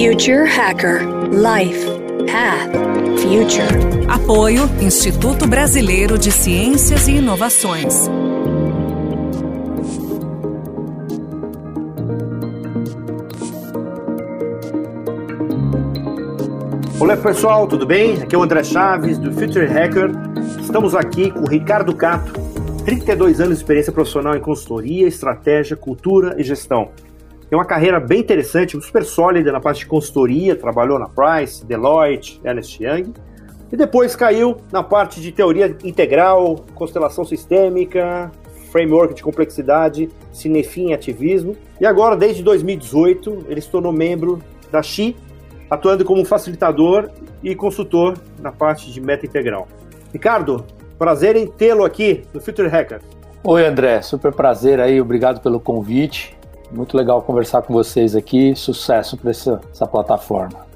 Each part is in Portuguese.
Future Hacker Life Path Future. Apoio Instituto Brasileiro de Ciências e Inovações. Olá pessoal, tudo bem? Aqui é o André Chaves do Future Hacker. Estamos aqui com o Ricardo Cato, 32 anos de experiência profissional em consultoria, estratégia, cultura e gestão. Tem uma carreira bem interessante, super sólida na parte de consultoria, trabalhou na Price, Deloitte, Ernst Young, e depois caiu na parte de teoria integral, constelação sistêmica, framework de complexidade, cinefim e ativismo. E agora, desde 2018, ele se tornou membro da XI, atuando como facilitador e consultor na parte de meta integral. Ricardo, prazer em tê-lo aqui no Future Hacker. Oi, André, super prazer aí, obrigado pelo convite. Muito legal conversar com vocês aqui. Sucesso para essa, essa plataforma.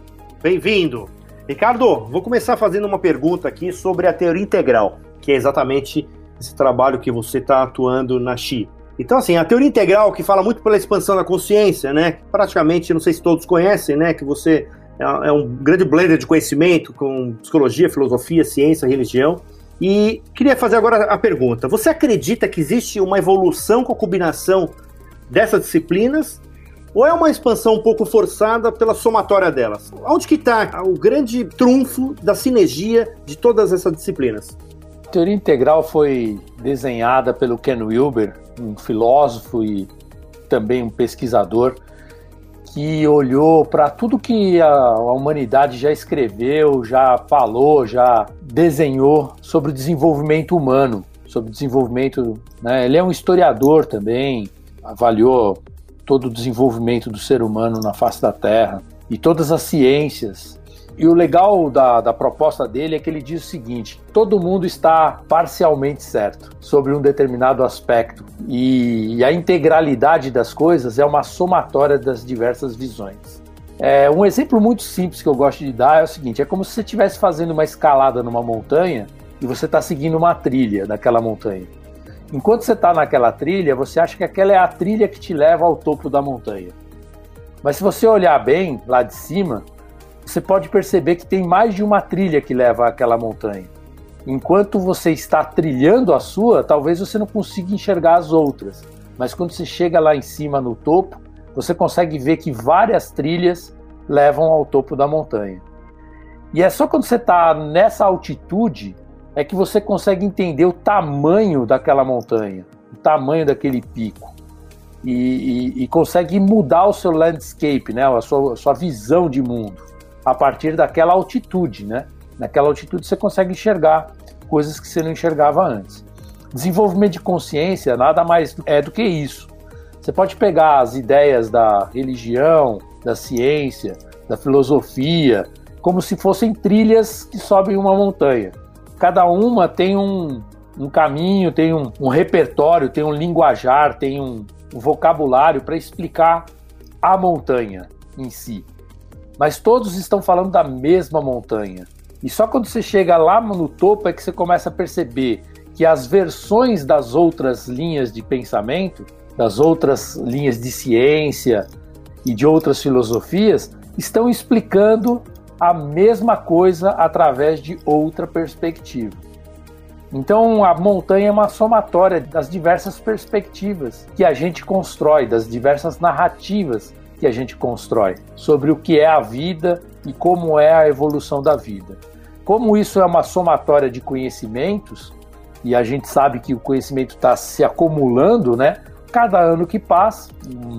Bem-vindo. Ricardo, vou começar fazendo uma pergunta aqui sobre a teoria integral, que é exatamente esse trabalho que você está atuando na XI. Então, assim, a teoria integral que fala muito pela expansão da consciência, né? Praticamente, não sei se todos conhecem, né? Que você é um grande blender de conhecimento com psicologia, filosofia, ciência, religião. E queria fazer agora a pergunta: você acredita que existe uma evolução com a combinação dessas disciplinas ou é uma expansão um pouco forçada pela somatória delas? Onde que está o grande trunfo da sinergia de todas essas disciplinas? A teoria integral foi desenhada pelo Ken Wilber, um filósofo e também um pesquisador que olhou para tudo que a, humanidade já escreveu, já falou, já desenhou sobre o desenvolvimento humano, sobre o desenvolvimento. Né? Ele é um historiador também, avaliou todo o desenvolvimento do ser humano na face da Terra e todas as ciências. E o legal da, da proposta dele é que ele diz o seguinte: todo mundo está parcialmente certo sobre um determinado aspecto, e, e a integralidade das coisas é uma somatória das diversas visões. É, um exemplo muito simples que eu gosto de dar é o seguinte: é como se você estivesse fazendo uma escalada numa montanha e você está seguindo uma trilha daquela montanha. Enquanto você está naquela trilha, você acha que aquela é a trilha que te leva ao topo da montanha. Mas se você olhar bem lá de cima, você pode perceber que tem mais de uma trilha que leva àquela montanha. Enquanto você está trilhando a sua, talvez você não consiga enxergar as outras. Mas quando você chega lá em cima no topo, você consegue ver que várias trilhas levam ao topo da montanha. E é só quando você está nessa altitude é que você consegue entender o tamanho daquela montanha, o tamanho daquele pico. E, e, e consegue mudar o seu landscape, né, a sua, a sua visão de mundo, a partir daquela altitude. Né? Naquela altitude você consegue enxergar coisas que você não enxergava antes. Desenvolvimento de consciência nada mais é do que isso. Você pode pegar as ideias da religião, da ciência, da filosofia, como se fossem trilhas que sobem uma montanha cada uma tem um, um caminho, tem um, um, repertório, tem um linguajar, tem um, um vocabulário para explicar a montanha em si. Mas todos estão falando da mesma montanha. E só quando você chega lá no topo é que você começa a perceber que as versões das outras linhas de pensamento, das outras linhas de ciência e de outras filosofias, estão explicando a mesma coisa através de outra perspectiva. Então, a montanha é uma somatória das diversas perspectivas que a gente constrói, das diversas narrativas que a gente constrói sobre o que é a vida e como é a evolução da vida. Como isso é uma somatória de conhecimentos, e a gente sabe que o conhecimento está se acumulando, né? Cada ano que passa,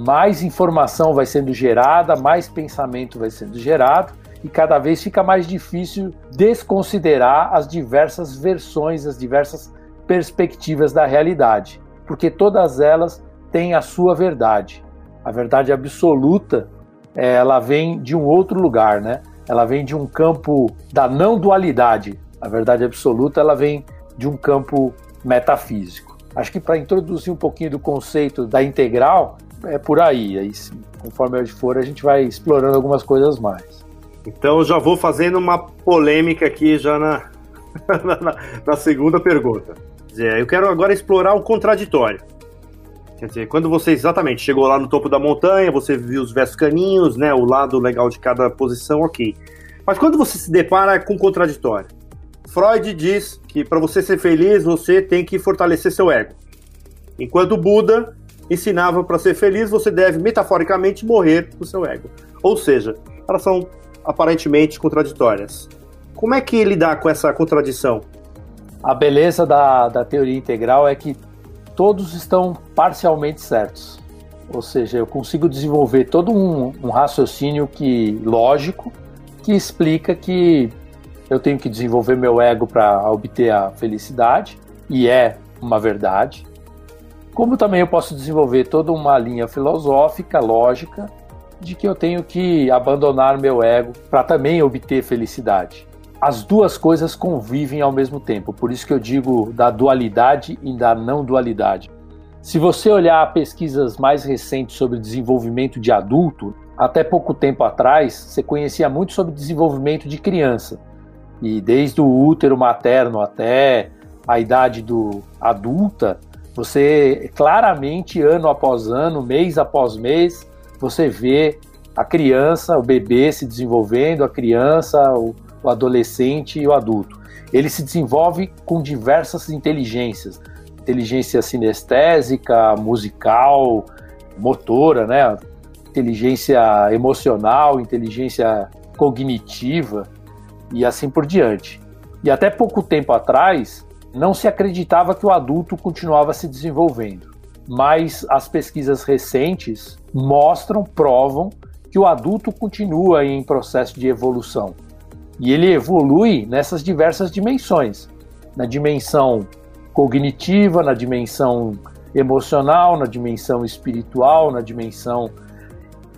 mais informação vai sendo gerada, mais pensamento vai sendo gerado, e cada vez fica mais difícil desconsiderar as diversas versões, as diversas perspectivas da realidade, porque todas elas têm a sua verdade. A verdade absoluta, eh, ela vem de um outro lugar, né? Ela vem de um campo da não dualidade. A verdade absoluta, ela vem de um campo metafísico. Acho que para introduzir um pouquinho do conceito da integral, é por aí. aí conforme for, a gente vai explorando algumas coisas mais. Então já vou fazendo uma polêmica aqui já na, na, na segunda pergunta. Eu quero agora explorar o contraditório. Quer dizer, quando você exatamente chegou lá no topo da montanha, você viu os versos caninhos, né, o lado legal de cada posição, ok. Mas quando você se depara com contraditório, Freud diz que para você ser feliz, você tem que fortalecer seu ego. Enquanto Buda ensinava para ser feliz, você deve metaforicamente morrer com seu ego. Ou seja, elas são aparentemente contraditórias. Como é que lidar com essa contradição? A beleza da, da teoria integral é que todos estão parcialmente certos. Ou seja, eu consigo desenvolver todo um, um raciocínio que lógico que explica que eu tenho que desenvolver meu ego para obter a felicidade, e é uma verdade. Como também eu posso desenvolver toda uma linha filosófica, lógica, de que eu tenho que abandonar meu ego para também obter felicidade. As duas coisas convivem ao mesmo tempo, por isso que eu digo da dualidade e da não dualidade. Se você olhar pesquisas mais recentes sobre desenvolvimento de adulto, até pouco tempo atrás, você conhecia muito sobre desenvolvimento de criança. E desde o útero materno até a idade do adulta, você claramente ano após ano, mês após mês, você vê a criança, o bebê se desenvolvendo, a criança, o, o adolescente e o adulto. Ele se desenvolve com diversas inteligências, inteligência sinestésica, musical, motora, né? inteligência emocional, inteligência cognitiva e assim por diante. E até pouco tempo atrás, não se acreditava que o adulto continuava se desenvolvendo. Mas as pesquisas recentes mostram, provam que o adulto continua em processo de evolução. E ele evolui nessas diversas dimensões na dimensão cognitiva, na dimensão emocional, na dimensão espiritual, na dimensão.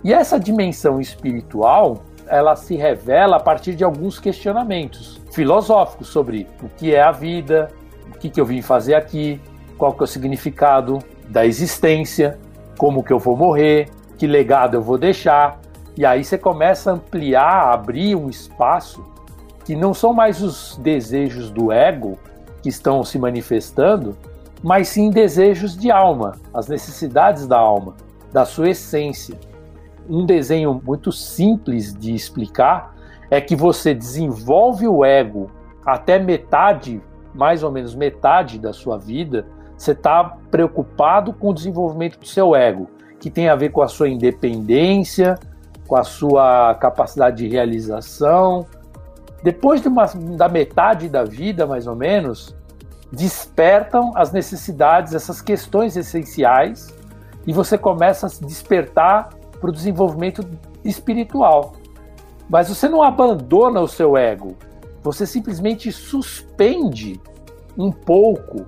E essa dimensão espiritual ela se revela a partir de alguns questionamentos filosóficos sobre o que é a vida, o que, que eu vim fazer aqui, qual que é o significado da existência, como que eu vou morrer, que legado eu vou deixar. E aí você começa a ampliar, abrir um espaço que não são mais os desejos do ego que estão se manifestando, mas sim desejos de alma, as necessidades da alma, da sua essência um desenho muito simples de explicar é que você desenvolve o ego até metade, mais ou menos metade da sua vida, você está preocupado com o desenvolvimento do seu ego, que tem a ver com a sua independência, com a sua capacidade de realização. Depois de uma, da metade da vida, mais ou menos, despertam as necessidades, essas questões essenciais, e você começa a se despertar para o desenvolvimento espiritual. Mas você não abandona o seu ego, você simplesmente suspende um pouco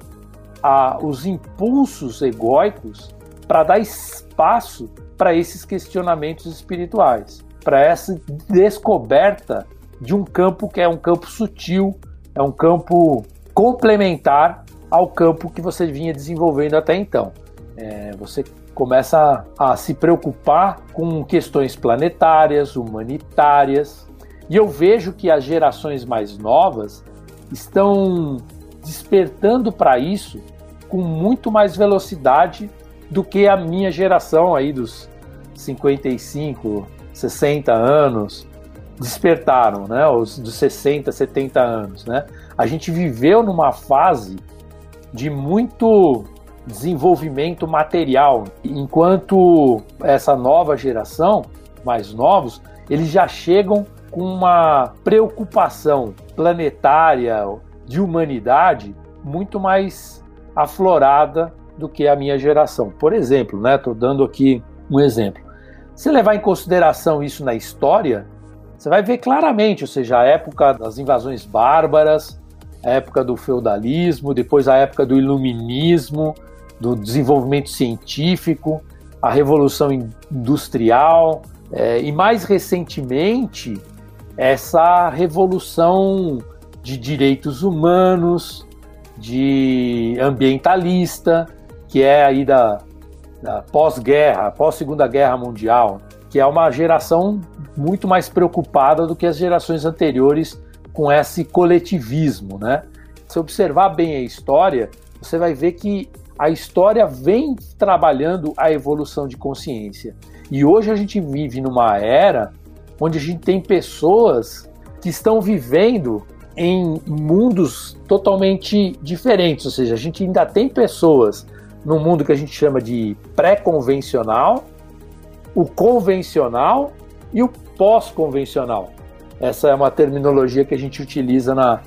a, os impulsos egóicos para dar espaço para esses questionamentos espirituais, para essa descoberta de um campo que é um campo sutil, é um campo complementar ao campo que você vinha desenvolvendo até então. É, você começa a, a se preocupar com questões planetárias, humanitárias. E eu vejo que as gerações mais novas estão despertando para isso com muito mais velocidade do que a minha geração aí dos 55, 60 anos despertaram, né? Os dos 60, 70 anos, né? A gente viveu numa fase de muito desenvolvimento material, enquanto essa nova geração, mais novos, eles já chegam com uma preocupação planetária de humanidade muito mais aflorada do que a minha geração. Por exemplo, né, estou dando aqui um exemplo. Se levar em consideração isso na história, você vai ver claramente, ou seja, a época das invasões bárbaras, a época do feudalismo, depois a época do iluminismo, do desenvolvimento científico, a revolução industrial é, e mais recentemente essa revolução de direitos humanos, de ambientalista, que é aí da, da pós-guerra, pós-segunda guerra mundial, que é uma geração muito mais preocupada do que as gerações anteriores com esse coletivismo, né? Se observar bem a história, você vai ver que a história vem trabalhando a evolução de consciência. E hoje a gente vive numa era onde a gente tem pessoas que estão vivendo em mundos totalmente diferentes, ou seja, a gente ainda tem pessoas no mundo que a gente chama de pré-convencional, o convencional e o pós-convencional. Essa é uma terminologia que a gente utiliza na,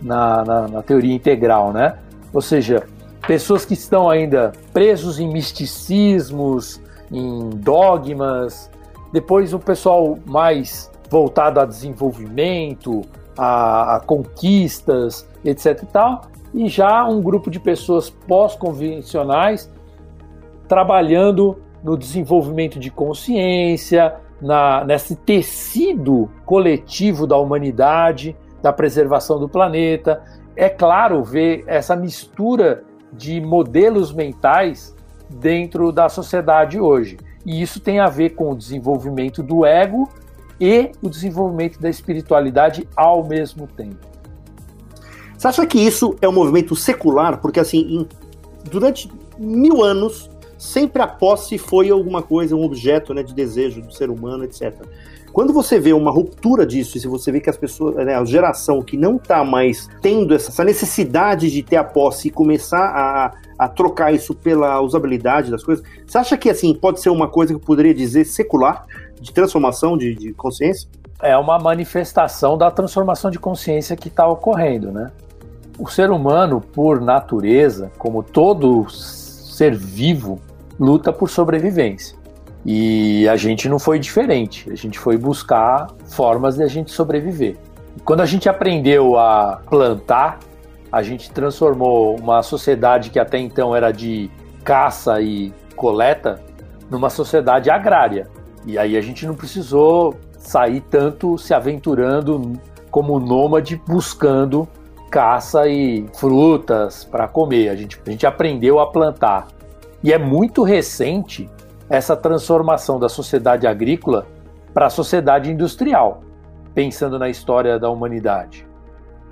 na, na, na teoria integral, né? Ou seja, pessoas que estão ainda presos em misticismos, em dogmas, depois o pessoal mais voltado a desenvolvimento, a, a conquistas, etc e tal, e já um grupo de pessoas pós-convencionais trabalhando no desenvolvimento de consciência, na, nesse tecido coletivo da humanidade, da preservação do planeta. É claro ver essa mistura de modelos mentais dentro da sociedade hoje. E isso tem a ver com o desenvolvimento do ego e o desenvolvimento da espiritualidade ao mesmo tempo. Você acha que isso é um movimento secular? Porque, assim, em, durante mil anos, sempre a posse foi alguma coisa, um objeto né, de desejo do ser humano, etc. Quando você vê uma ruptura disso, e se você vê que as pessoas, né, a geração que não está mais tendo essa necessidade de ter a posse e começar a, a trocar isso pela usabilidade das coisas, você acha que assim pode ser uma coisa que eu poderia dizer secular, de transformação de, de consciência? É uma manifestação da transformação de consciência que está ocorrendo, né? O ser humano, por natureza, como todo ser vivo, luta por sobrevivência. E a gente não foi diferente. A gente foi buscar formas de a gente sobreviver. Quando a gente aprendeu a plantar, a gente transformou uma sociedade que até então era de caça e coleta numa sociedade agrária. E aí a gente não precisou sair tanto se aventurando como nômade buscando caça e frutas para comer. A gente, a gente aprendeu a plantar. E é muito recente essa transformação da sociedade agrícola para a sociedade industrial, pensando na história da humanidade.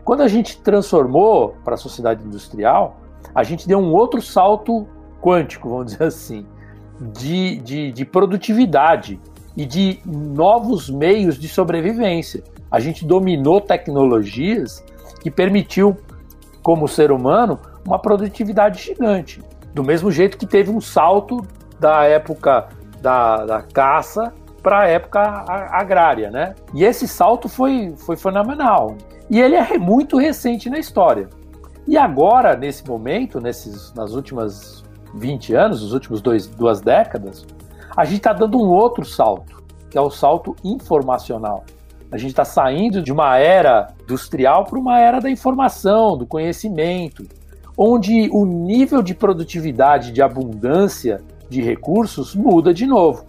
Quando a gente transformou para a sociedade industrial, a gente deu um outro salto quântico, vamos dizer assim, de, de, de produtividade e de novos meios de sobrevivência. A gente dominou tecnologias que permitiu, como ser humano, uma produtividade gigante. Do mesmo jeito que teve um salto da época da, da caça para a época agrária, né? E esse salto foi, foi fenomenal. E ele é muito recente na história. E agora, nesse momento, nesses, nas últimas 20 anos, os últimos dois, duas décadas, a gente está dando um outro salto, que é o salto informacional. A gente está saindo de uma era industrial para uma era da informação, do conhecimento, onde o nível de produtividade, de abundância de recursos muda de novo.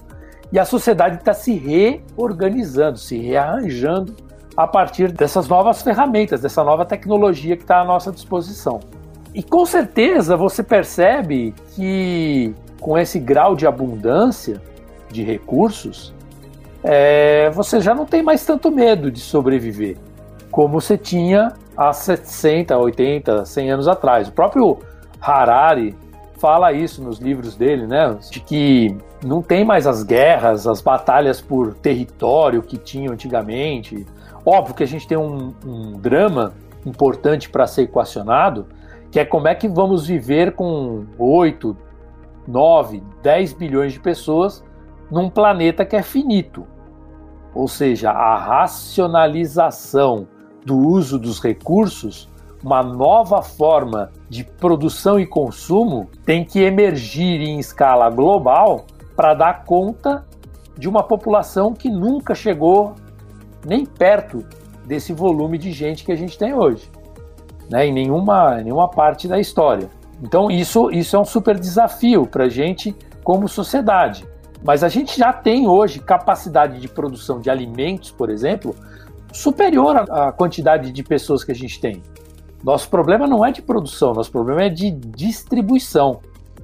E a sociedade está se reorganizando, se rearranjando a partir dessas novas ferramentas, dessa nova tecnologia que está à nossa disposição. E com certeza você percebe que com esse grau de abundância de recursos, é, você já não tem mais tanto medo de sobreviver como você tinha há 60, 80, 100 anos atrás. O próprio Harari fala isso nos livros dele, né? De que não tem mais as guerras, as batalhas por território que tinham antigamente. Óbvio que a gente tem um, um drama importante para ser equacionado, que é como é que vamos viver com 8, 9, 10 bilhões de pessoas num planeta que é finito. Ou seja, a racionalização do uso dos recursos uma nova forma de produção e consumo tem que emergir em escala global para dar conta de uma população que nunca chegou nem perto desse volume de gente que a gente tem hoje, né? em nenhuma, nenhuma parte da história. Então, isso, isso é um super desafio para a gente como sociedade. Mas a gente já tem hoje capacidade de produção de alimentos, por exemplo, superior à quantidade de pessoas que a gente tem. Nosso problema não é de produção, nosso problema é de distribuição,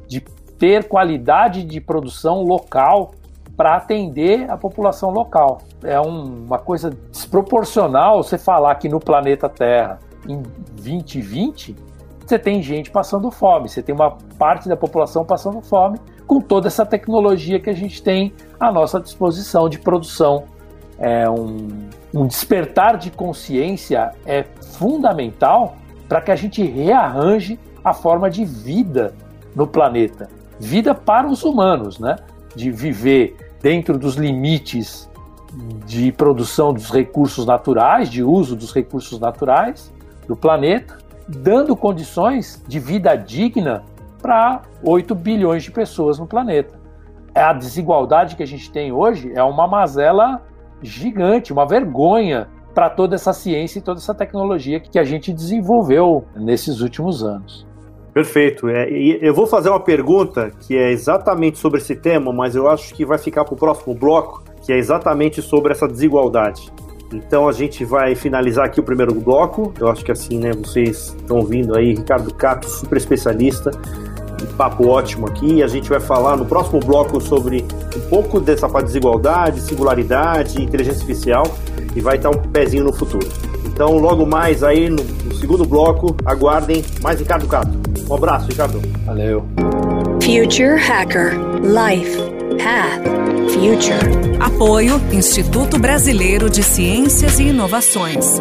de ter qualidade de produção local para atender a população local. É um, uma coisa desproporcional você falar que no planeta Terra, em 2020, você tem gente passando fome, você tem uma parte da população passando fome com toda essa tecnologia que a gente tem à nossa disposição de produção. É um, um despertar de consciência é fundamental para que a gente rearranje a forma de vida no planeta. Vida para os humanos, né? De viver dentro dos limites de produção dos recursos naturais, de uso dos recursos naturais do planeta, dando condições de vida digna para 8 bilhões de pessoas no planeta. A desigualdade que a gente tem hoje é uma mazela gigante, uma vergonha para toda essa ciência e toda essa tecnologia que a gente desenvolveu nesses últimos anos. Perfeito. É, eu vou fazer uma pergunta que é exatamente sobre esse tema, mas eu acho que vai ficar para o próximo bloco, que é exatamente sobre essa desigualdade. Então a gente vai finalizar aqui o primeiro bloco. Eu acho que assim, né? Vocês estão ouvindo aí, Ricardo Cato, super especialista, um papo ótimo aqui. A gente vai falar no próximo bloco sobre um pouco dessa desigualdade, singularidade, inteligência artificial e vai estar um pezinho no futuro. Então, logo mais aí no, no segundo bloco, aguardem mais Ricardo Cato. Um abraço, Ricardo. Valeu. Future Hacker Life Path Future. Apoio Instituto Brasileiro de Ciências e Inovações.